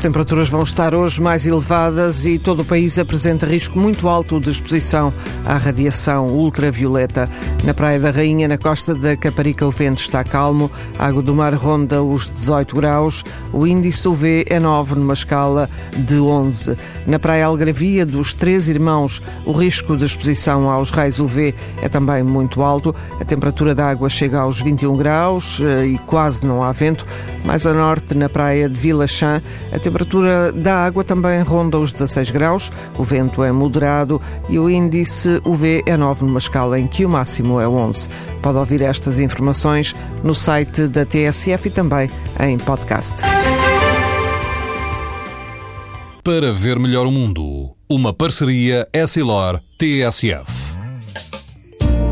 As temperaturas vão estar hoje mais elevadas e todo o país apresenta risco muito alto de exposição à radiação ultravioleta. Na Praia da Rainha, na costa da Caparica, o vento está calmo, a água do mar ronda os 18 graus, o índice UV é 9 numa escala de 11. Na Praia Algravia, dos Três Irmãos, o risco de exposição aos raios UV é também muito alto. A temperatura da água chega aos 21 graus eh, e quase não há vento. Mais a norte, na praia de Vila Chã, a temperatura da água também ronda os 16 graus, o vento é moderado e o índice UV é 9 numa escala em que o máximo é 11. Pode ouvir estas informações no site da TSF e também em podcast. Para ver melhor o mundo, uma parceria Essilor-TSF.